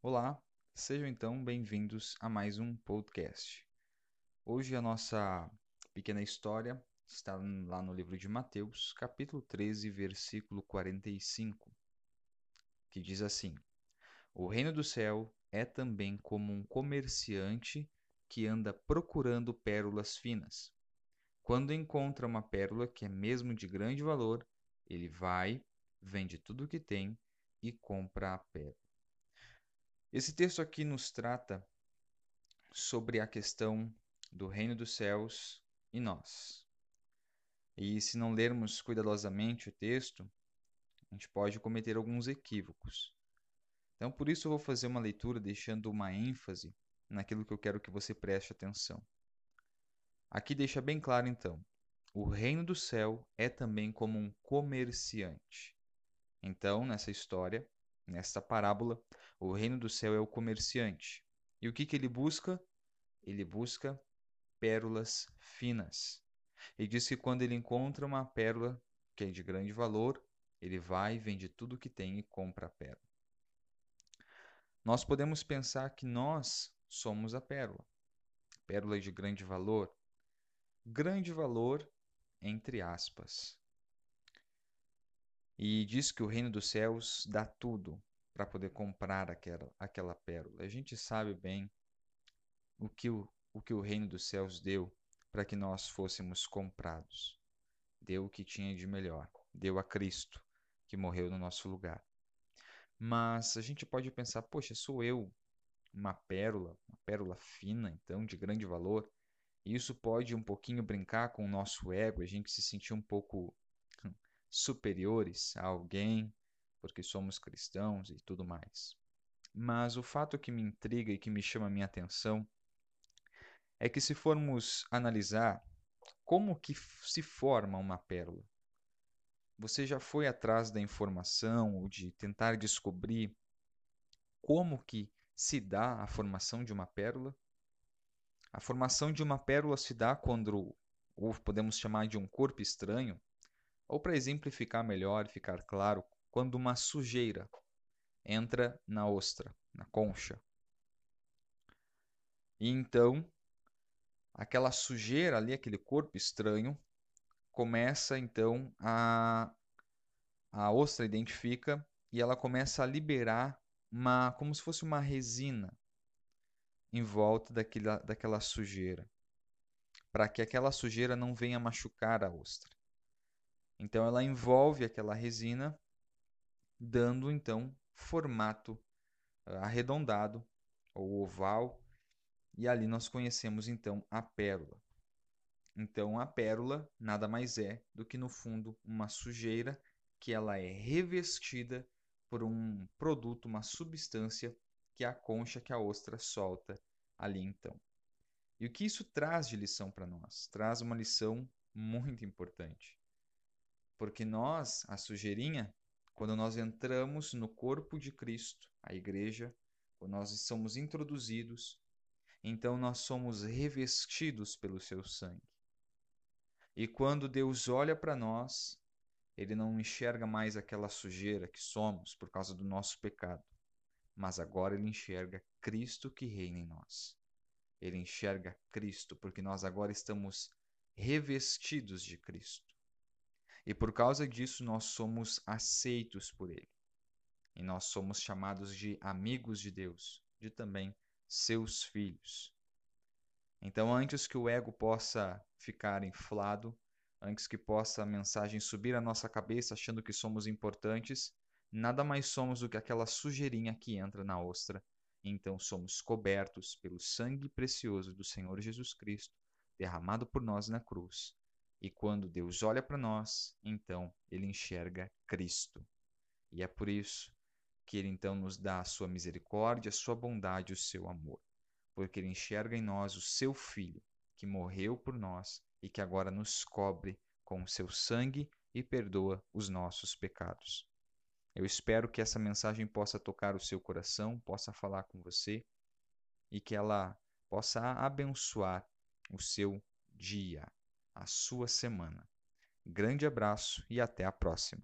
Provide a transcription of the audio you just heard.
Olá, sejam então bem-vindos a mais um podcast. Hoje a nossa pequena história está lá no livro de Mateus, capítulo 13, versículo 45, que diz assim: O reino do céu é também como um comerciante que anda procurando pérolas finas. Quando encontra uma pérola que é mesmo de grande valor, ele vai, vende tudo o que tem e compra a pérola. Esse texto aqui nos trata sobre a questão do reino dos céus e nós. E se não lermos cuidadosamente o texto, a gente pode cometer alguns equívocos. Então, por isso, eu vou fazer uma leitura deixando uma ênfase naquilo que eu quero que você preste atenção. Aqui deixa bem claro, então: o reino do céu é também como um comerciante. Então, nessa história, nesta parábola, o reino do céu é o comerciante. E o que, que ele busca? Ele busca pérolas finas. E diz que quando ele encontra uma pérola que é de grande valor, ele vai, vende tudo que tem e compra a pérola. Nós podemos pensar que nós somos a pérola. Pérola de grande valor. Grande valor, entre aspas. E diz que o reino dos céus dá tudo para poder comprar aquela, aquela pérola. A gente sabe bem o que o, o que o reino dos céus deu para que nós fôssemos comprados. Deu o que tinha de melhor. Deu a Cristo, que morreu no nosso lugar. Mas a gente pode pensar, poxa, sou eu uma pérola, uma pérola fina, então, de grande valor. E isso pode um pouquinho brincar com o nosso ego, a gente se sentir um pouco superiores a alguém, porque somos cristãos e tudo mais. Mas o fato que me intriga e que me chama a minha atenção é que se formos analisar como que se forma uma pérola, você já foi atrás da informação ou de tentar descobrir como que se dá a formação de uma pérola? A formação de uma pérola se dá quando, ou podemos chamar de um corpo estranho, ou para exemplificar melhor e ficar claro, quando uma sujeira entra na ostra, na concha. E então, aquela sujeira ali, aquele corpo estranho, começa então a a ostra identifica e ela começa a liberar uma como se fosse uma resina em volta daquela, daquela sujeira, para que aquela sujeira não venha machucar a ostra. Então ela envolve aquela resina, dando então formato uh, arredondado ou oval, e ali nós conhecemos então a pérola. Então a pérola nada mais é do que no fundo uma sujeira que ela é revestida por um produto, uma substância que é a concha que a ostra solta ali então. E o que isso traz de lição para nós? Traz uma lição muito importante. Porque nós, a sujeirinha, quando nós entramos no corpo de Cristo, a igreja, quando nós somos introduzidos, então nós somos revestidos pelo seu sangue. E quando Deus olha para nós, ele não enxerga mais aquela sujeira que somos por causa do nosso pecado, mas agora ele enxerga Cristo que reina em nós. Ele enxerga Cristo porque nós agora estamos revestidos de Cristo. E por causa disso nós somos aceitos por Ele. E nós somos chamados de amigos de Deus, de também seus filhos. Então, antes que o ego possa ficar inflado, antes que possa a mensagem subir à nossa cabeça achando que somos importantes, nada mais somos do que aquela sujeirinha que entra na ostra. Então somos cobertos pelo sangue precioso do Senhor Jesus Cristo, derramado por nós na cruz, e quando Deus olha para nós, então ele enxerga Cristo. E é por isso que ele então nos dá a sua misericórdia, a sua bondade, o seu amor, porque ele enxerga em nós o seu filho, que morreu por nós e que agora nos cobre com o seu sangue e perdoa os nossos pecados. Eu espero que essa mensagem possa tocar o seu coração, possa falar com você e que ela possa abençoar o seu dia a sua semana. Grande abraço e até a próxima.